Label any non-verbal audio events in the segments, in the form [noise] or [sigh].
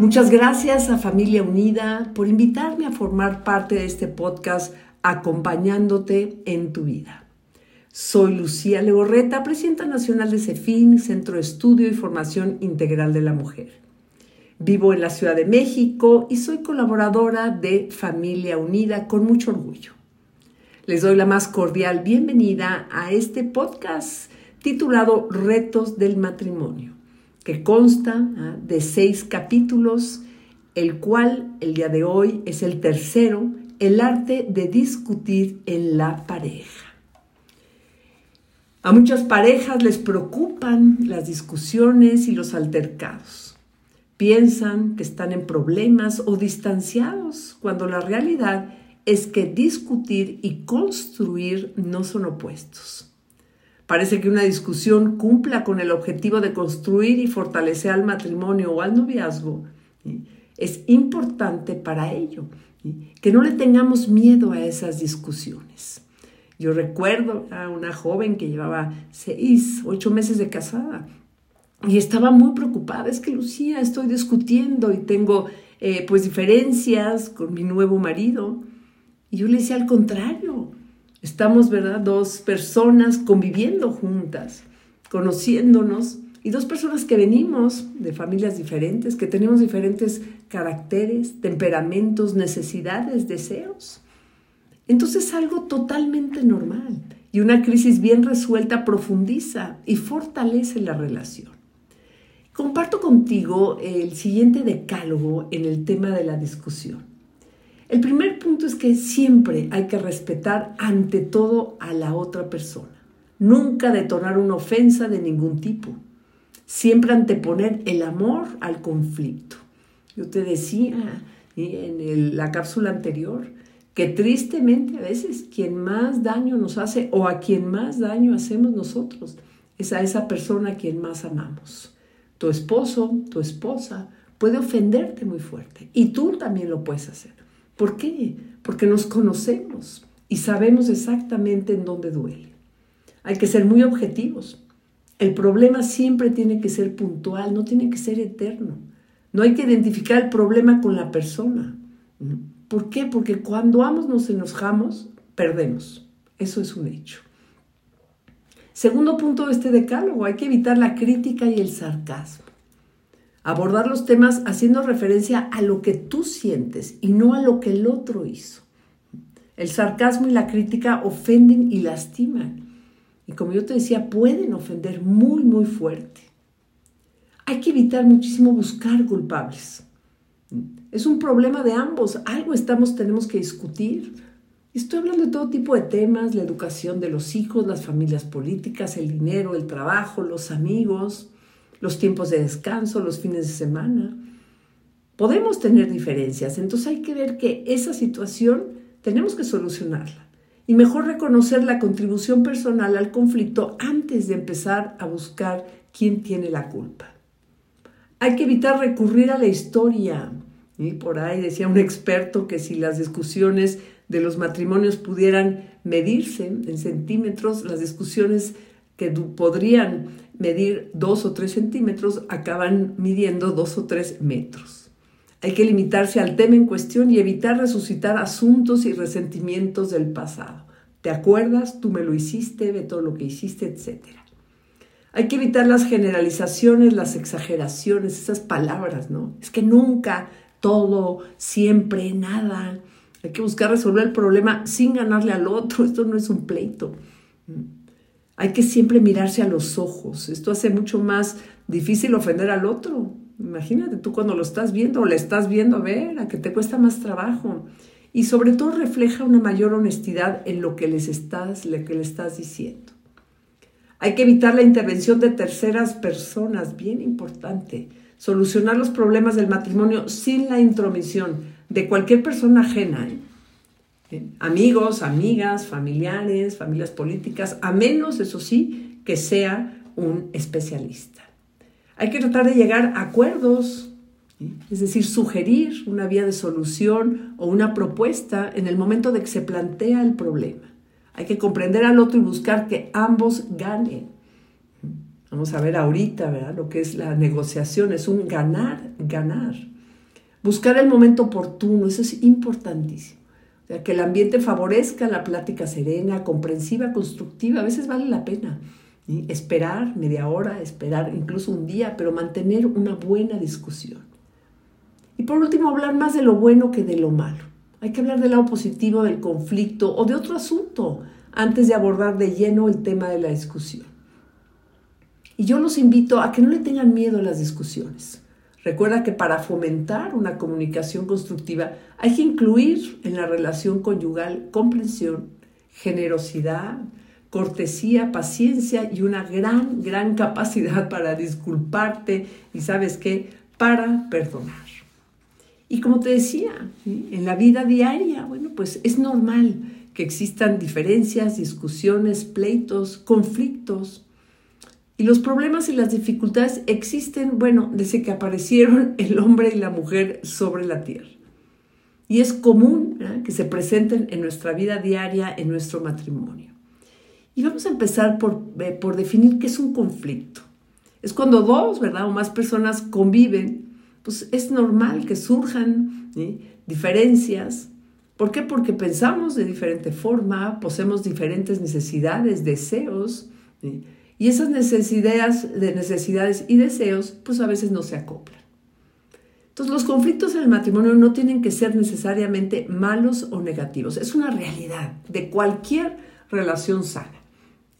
Muchas gracias a Familia Unida por invitarme a formar parte de este podcast acompañándote en tu vida. Soy Lucía Legorreta, presidenta nacional de CEFIN, Centro de Estudio y Formación Integral de la Mujer. Vivo en la Ciudad de México y soy colaboradora de Familia Unida con mucho orgullo. Les doy la más cordial bienvenida a este podcast titulado Retos del Matrimonio que consta ¿ah? de seis capítulos, el cual el día de hoy es el tercero, el arte de discutir en la pareja. A muchas parejas les preocupan las discusiones y los altercados. Piensan que están en problemas o distanciados, cuando la realidad es que discutir y construir no son opuestos. Parece que una discusión cumpla con el objetivo de construir y fortalecer al matrimonio o al noviazgo. Es importante para ello que no le tengamos miedo a esas discusiones. Yo recuerdo a una joven que llevaba seis, ocho meses de casada y estaba muy preocupada. Es que Lucía, estoy discutiendo y tengo eh, pues diferencias con mi nuevo marido. Y yo le decía al contrario, Estamos, ¿verdad? Dos personas conviviendo juntas, conociéndonos, y dos personas que venimos de familias diferentes, que tenemos diferentes caracteres, temperamentos, necesidades, deseos. Entonces es algo totalmente normal y una crisis bien resuelta profundiza y fortalece la relación. Comparto contigo el siguiente decálogo en el tema de la discusión. El primer punto es que siempre hay que respetar ante todo a la otra persona. Nunca detonar una ofensa de ningún tipo. Siempre anteponer el amor al conflicto. Yo te decía en la cápsula anterior que tristemente a veces quien más daño nos hace o a quien más daño hacemos nosotros es a esa persona a quien más amamos. Tu esposo, tu esposa puede ofenderte muy fuerte y tú también lo puedes hacer. ¿Por qué? Porque nos conocemos y sabemos exactamente en dónde duele. Hay que ser muy objetivos. El problema siempre tiene que ser puntual, no tiene que ser eterno. No hay que identificar el problema con la persona. ¿Por qué? Porque cuando ambos nos enojamos, perdemos. Eso es un hecho. Segundo punto de este decálogo, hay que evitar la crítica y el sarcasmo. Abordar los temas haciendo referencia a lo que tú sientes y no a lo que el otro hizo. El sarcasmo y la crítica ofenden y lastiman. Y como yo te decía, pueden ofender muy, muy fuerte. Hay que evitar muchísimo buscar culpables. Es un problema de ambos. Algo estamos, tenemos que discutir. Estoy hablando de todo tipo de temas, la educación de los hijos, las familias políticas, el dinero, el trabajo, los amigos, los tiempos de descanso, los fines de semana. Podemos tener diferencias, entonces hay que ver que esa situación tenemos que solucionarla y mejor reconocer la contribución personal al conflicto antes de empezar a buscar quién tiene la culpa. Hay que evitar recurrir a la historia. Y por ahí decía un experto que si las discusiones de los matrimonios pudieran medirse en centímetros, las discusiones que podrían medir dos o tres centímetros acaban midiendo dos o tres metros. Hay que limitarse al tema en cuestión y evitar resucitar asuntos y resentimientos del pasado. ¿Te acuerdas? Tú me lo hiciste, de todo lo que hiciste, etc. Hay que evitar las generalizaciones, las exageraciones, esas palabras, ¿no? Es que nunca, todo, siempre, nada. Hay que buscar resolver el problema sin ganarle al otro. [laughs] Esto no es un pleito. Hay que siempre mirarse a los ojos. Esto hace mucho más difícil ofender al otro. Imagínate tú cuando lo estás viendo o le estás viendo a ver, a que te cuesta más trabajo. Y sobre todo refleja una mayor honestidad en lo que les estás, lo que le estás diciendo. Hay que evitar la intervención de terceras personas, bien importante. Solucionar los problemas del matrimonio sin la intromisión de cualquier persona ajena. ¿eh? Amigos, amigas, familiares, familias políticas, a menos, eso sí, que sea un especialista. Hay que tratar de llegar a acuerdos es decir, sugerir una vía de solución o una propuesta en el momento de que se plantea el problema. Hay que comprender al otro y buscar que ambos ganen. Vamos a ver ahorita, ¿verdad? Lo que es la negociación, es un ganar, ganar. Buscar el momento oportuno, eso es importantísimo. Que el ambiente favorezca la plática serena, comprensiva, constructiva, a veces vale la pena. Esperar media hora, esperar incluso un día, pero mantener una buena discusión. Y por último, hablar más de lo bueno que de lo malo. Hay que hablar del lado positivo del conflicto o de otro asunto antes de abordar de lleno el tema de la discusión. Y yo los invito a que no le tengan miedo a las discusiones. Recuerda que para fomentar una comunicación constructiva hay que incluir en la relación conyugal comprensión, generosidad, cortesía, paciencia y una gran, gran capacidad para disculparte y sabes qué, para perdonar. Y como te decía, en la vida diaria, bueno, pues es normal que existan diferencias, discusiones, pleitos, conflictos. Y los problemas y las dificultades existen, bueno, desde que aparecieron [laughs] el hombre y la mujer sobre la tierra. Y es común que se presenten en nuestra vida diaria, en nuestro matrimonio. Y vamos a empezar por, eh, por definir qué es un conflicto. Es cuando dos, ¿verdad? O más personas conviven pues es normal que surjan diferencias. ¿Por qué? Porque pensamos de diferente forma, poseemos diferentes necesidades, deseos, y esas necesidades, de necesidades y deseos, pues a veces no se acoplan. Entonces, los conflictos en el matrimonio no tienen que ser necesariamente malos o negativos, es una realidad de cualquier relación sana.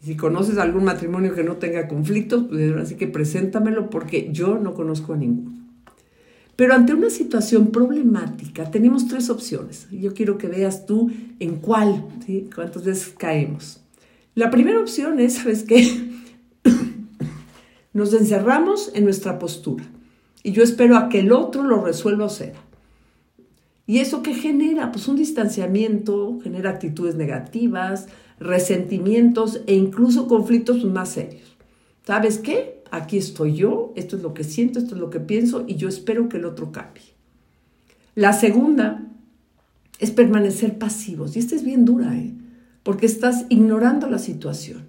Si conoces algún matrimonio que no tenga conflictos, pues así que preséntamelo porque yo no conozco a ninguno. Pero ante una situación problemática tenemos tres opciones. Yo quiero que veas tú en cuál, cuántas veces caemos. La primera opción es, ¿sabes qué? Nos encerramos en nuestra postura y yo espero a que el otro lo resuelva o sea. ¿Y eso qué genera? Pues un distanciamiento, genera actitudes negativas, resentimientos e incluso conflictos más serios. ¿Sabes qué? aquí estoy yo, esto es lo que siento, esto es lo que pienso y yo espero que el otro cambie. La segunda es permanecer pasivos y esta es bien dura, ¿eh? porque estás ignorando la situación.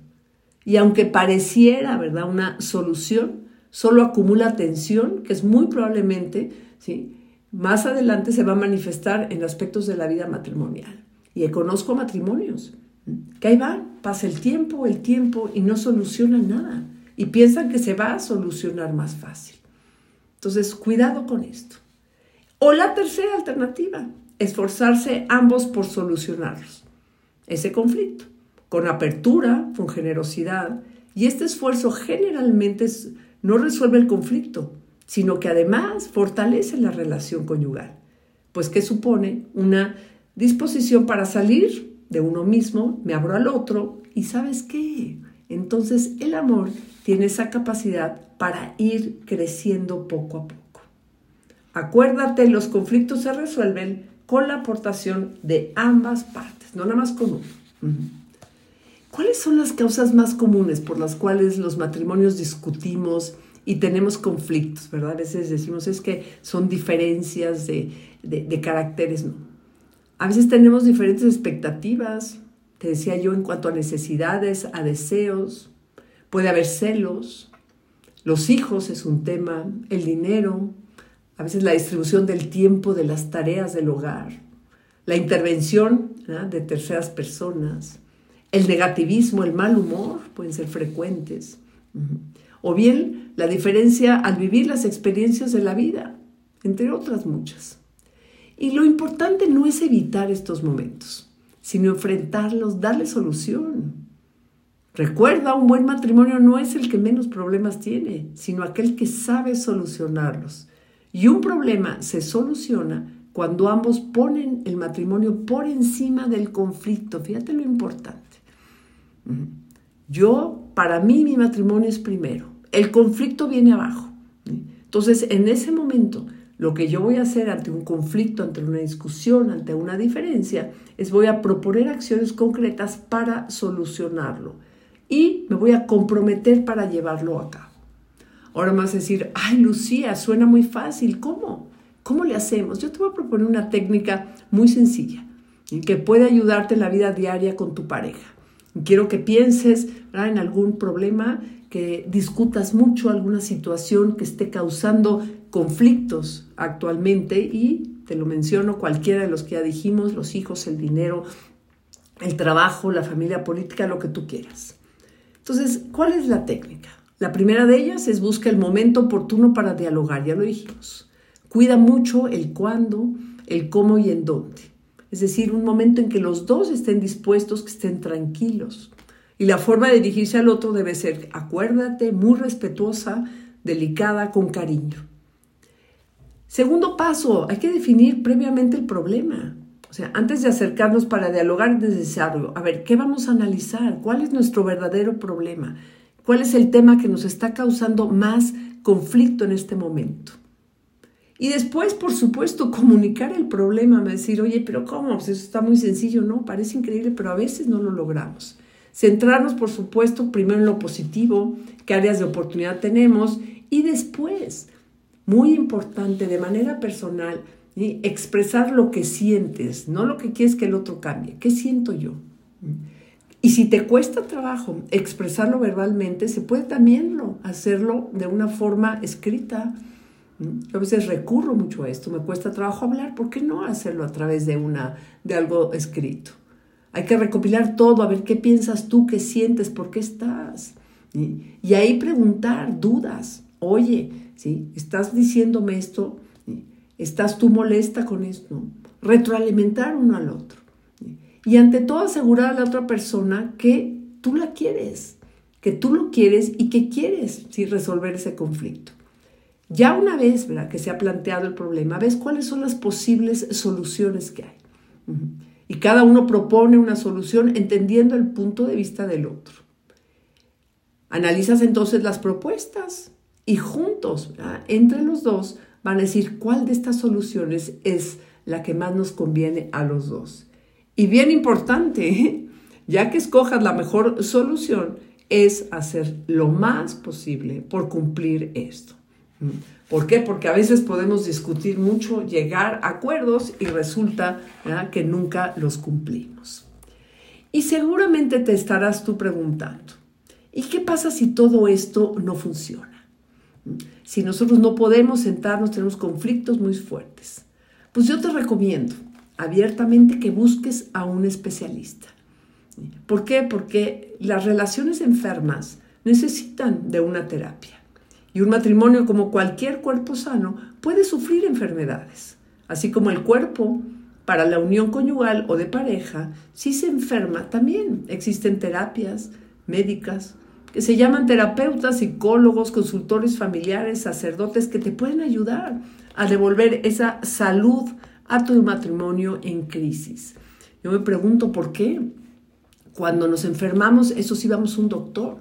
Y aunque pareciera, ¿verdad?, una solución, solo acumula tensión que es muy probablemente, ¿sí? Más adelante se va a manifestar en aspectos de la vida matrimonial. Y conozco matrimonios que ahí van, pasa el tiempo, el tiempo y no solucionan nada y piensan que se va a solucionar más fácil. Entonces, cuidado con esto. O la tercera alternativa, esforzarse ambos por solucionarlos. Ese conflicto, con apertura, con generosidad. Y este esfuerzo generalmente no resuelve el conflicto, sino que además fortalece la relación conyugal, pues que supone una disposición para salir de uno mismo, me abro al otro y sabes qué, entonces el amor tiene esa capacidad para ir creciendo poco a poco. Acuérdate, los conflictos se resuelven con la aportación de ambas partes, no nada más con uno. ¿Cuáles son las causas más comunes por las cuales los matrimonios discutimos y tenemos conflictos, verdad? A veces decimos es que son diferencias de, de caracteres, no. A veces tenemos diferentes expectativas, te decía yo, en cuanto a necesidades, a deseos, Puede haber celos, los hijos es un tema, el dinero, a veces la distribución del tiempo de las tareas del hogar, la intervención de terceras personas, el negativismo, el mal humor pueden ser frecuentes, o bien la diferencia al vivir las experiencias de la vida, entre otras muchas. Y lo importante no es evitar estos momentos, sino enfrentarlos, darle solución. Recuerda, un buen matrimonio no es el que menos problemas tiene, sino aquel que sabe solucionarlos. Y un problema se soluciona cuando ambos ponen el matrimonio por encima del conflicto. Fíjate lo importante. Yo para mí mi matrimonio es primero. El conflicto viene abajo. Entonces, en ese momento, lo que yo voy a hacer ante un conflicto, ante una discusión, ante una diferencia, es voy a proponer acciones concretas para solucionarlo y me voy a comprometer para llevarlo a cabo. Ahora más decir, ay Lucía, suena muy fácil, ¿cómo? ¿Cómo le hacemos? Yo te voy a proponer una técnica muy sencilla que puede ayudarte en la vida diaria con tu pareja. Quiero que pienses en algún problema, que discutas mucho alguna situación que esté causando conflictos actualmente y te lo menciono cualquiera de los que ya dijimos, los hijos, el dinero, el trabajo, la familia política, lo que tú quieras. Entonces, ¿cuál es la técnica? La primera de ellas es busca el momento oportuno para dialogar, ya lo dijimos. Cuida mucho el cuándo, el cómo y en dónde. Es decir, un momento en que los dos estén dispuestos, que estén tranquilos. Y la forma de dirigirse al otro debe ser, acuérdate, muy respetuosa, delicada, con cariño. Segundo paso, hay que definir previamente el problema. O sea, antes de acercarnos para dialogar es necesario, a ver, ¿qué vamos a analizar? ¿Cuál es nuestro verdadero problema? ¿Cuál es el tema que nos está causando más conflicto en este momento? Y después, por supuesto, comunicar el problema, decir, oye, pero ¿cómo? Pues eso está muy sencillo, ¿no? Parece increíble, pero a veces no lo logramos. Centrarnos, por supuesto, primero en lo positivo, qué áreas de oportunidad tenemos, y después, muy importante, de manera personal, expresar lo que sientes, no lo que quieres que el otro cambie. ¿Qué siento yo? Y si te cuesta trabajo expresarlo verbalmente, se puede también hacerlo de una forma escrita a veces recurro mucho a esto, me cuesta trabajo hablar, ¿por qué no hacerlo a través de, una, de algo escrito? Hay que recopilar todo, a ver qué piensas tú, qué sientes, por qué estás. Y ahí preguntar dudas. Oye, ¿sí? ¿estás diciéndome esto? ¿Estás tú molesta con esto? Retroalimentar uno al otro. Y ante todo asegurar a la otra persona que tú la quieres, que tú lo quieres y que quieres ¿sí? resolver ese conflicto. Ya una vez que se ha planteado el problema, ves cuáles son las posibles soluciones que hay. Y cada uno propone una solución entendiendo el punto de vista del otro. Analizas entonces las propuestas y juntos, entre los dos, van a decir cuál de estas soluciones es la que más nos conviene a los dos. Y bien importante, [laughs] ya que escojas la mejor solución, es hacer lo más posible por cumplir esto. ¿Por qué? Porque a veces podemos discutir mucho, llegar a acuerdos y resulta que nunca los cumplimos. Y seguramente te estarás tú preguntando, ¿y qué pasa si todo esto no funciona? Si nosotros no podemos sentarnos, tenemos conflictos muy fuertes. Pues yo te recomiendo abiertamente que busques a un especialista. ¿Por qué? Porque las relaciones enfermas necesitan de una terapia. Y un matrimonio, como cualquier cuerpo sano, puede sufrir enfermedades. Así como el cuerpo, para la unión conyugal o de pareja, si se enferma, también existen terapias médicas que se llaman terapeutas, psicólogos, consultores familiares, sacerdotes que te pueden ayudar a devolver esa salud a tu matrimonio en crisis. Yo me pregunto por qué. Cuando nos enfermamos, eso sí vamos a un doctor,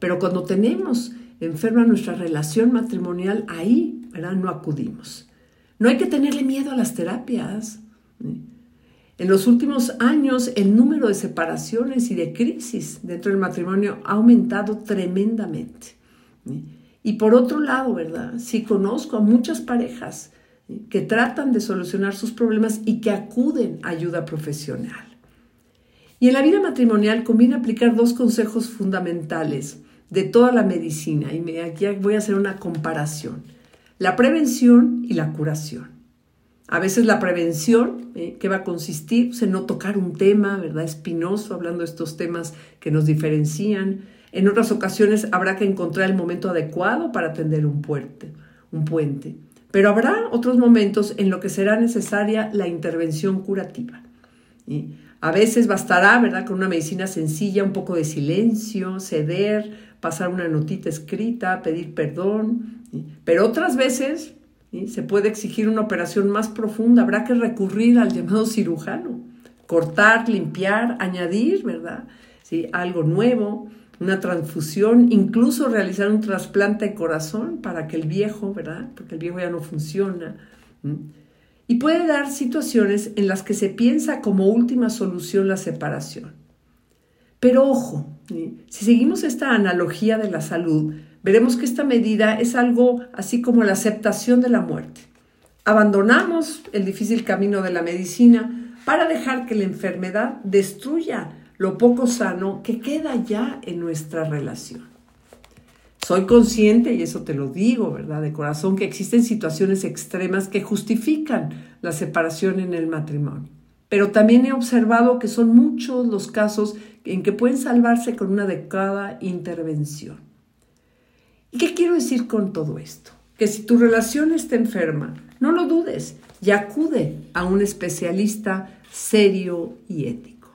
pero cuando tenemos enferma nuestra relación matrimonial, ahí ¿verdad? no acudimos. No hay que tenerle miedo a las terapias. En los últimos años el número de separaciones y de crisis dentro del matrimonio ha aumentado tremendamente. Y por otro lado, ¿verdad? Sí conozco a muchas parejas que tratan de solucionar sus problemas y que acuden a ayuda profesional. Y en la vida matrimonial conviene aplicar dos consejos fundamentales de toda la medicina. Y aquí voy a hacer una comparación. La prevención y la curación. A veces la prevención, ¿eh? ¿qué va a consistir? Pues, en no tocar un tema, ¿verdad? Espinoso, hablando de estos temas que nos diferencian. En otras ocasiones habrá que encontrar el momento adecuado para atender un puente, un puente. Pero habrá otros momentos en los que será necesaria la intervención curativa. A veces bastará, ¿verdad?, con una medicina sencilla, un poco de silencio, ceder, pasar una notita escrita, pedir perdón. Pero otras veces se puede exigir una operación más profunda, habrá que recurrir al llamado cirujano, cortar, limpiar, añadir, ¿verdad? ¿Sí? Algo nuevo una transfusión, incluso realizar un trasplante de corazón para que el viejo, ¿verdad? Porque el viejo ya no funciona. Y puede dar situaciones en las que se piensa como última solución la separación. Pero ojo, si seguimos esta analogía de la salud, veremos que esta medida es algo así como la aceptación de la muerte. Abandonamos el difícil camino de la medicina para dejar que la enfermedad destruya lo poco sano que queda ya en nuestra relación. Soy consciente, y eso te lo digo, ¿verdad? De corazón, que existen situaciones extremas que justifican la separación en el matrimonio. Pero también he observado que son muchos los casos en que pueden salvarse con una adecuada intervención. ¿Y qué quiero decir con todo esto? Que si tu relación está enferma, no lo dudes y acude a un especialista serio y ético.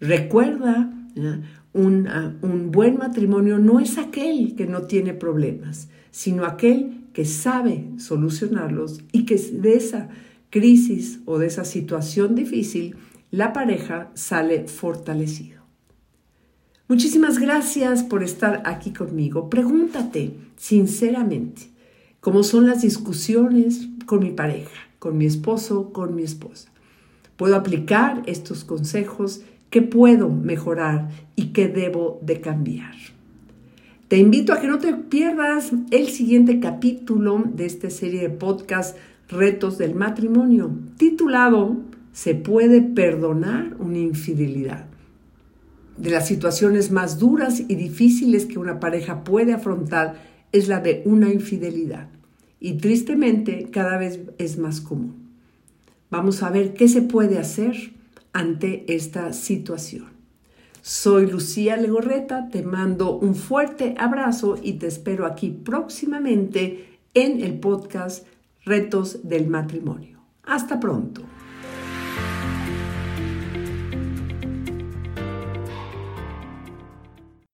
Recuerda, un, un buen matrimonio no es aquel que no tiene problemas, sino aquel que sabe solucionarlos y que de esa crisis o de esa situación difícil la pareja sale fortalecido. Muchísimas gracias por estar aquí conmigo. Pregúntate sinceramente cómo son las discusiones con mi pareja, con mi esposo, con mi esposa. ¿Puedo aplicar estos consejos qué puedo mejorar y qué debo de cambiar. Te invito a que no te pierdas el siguiente capítulo de esta serie de podcast Retos del Matrimonio, titulado ¿Se puede perdonar una infidelidad? De las situaciones más duras y difíciles que una pareja puede afrontar es la de una infidelidad. Y tristemente cada vez es más común. Vamos a ver qué se puede hacer ante esta situación. Soy Lucía Legorreta, te mando un fuerte abrazo y te espero aquí próximamente en el podcast Retos del Matrimonio. Hasta pronto.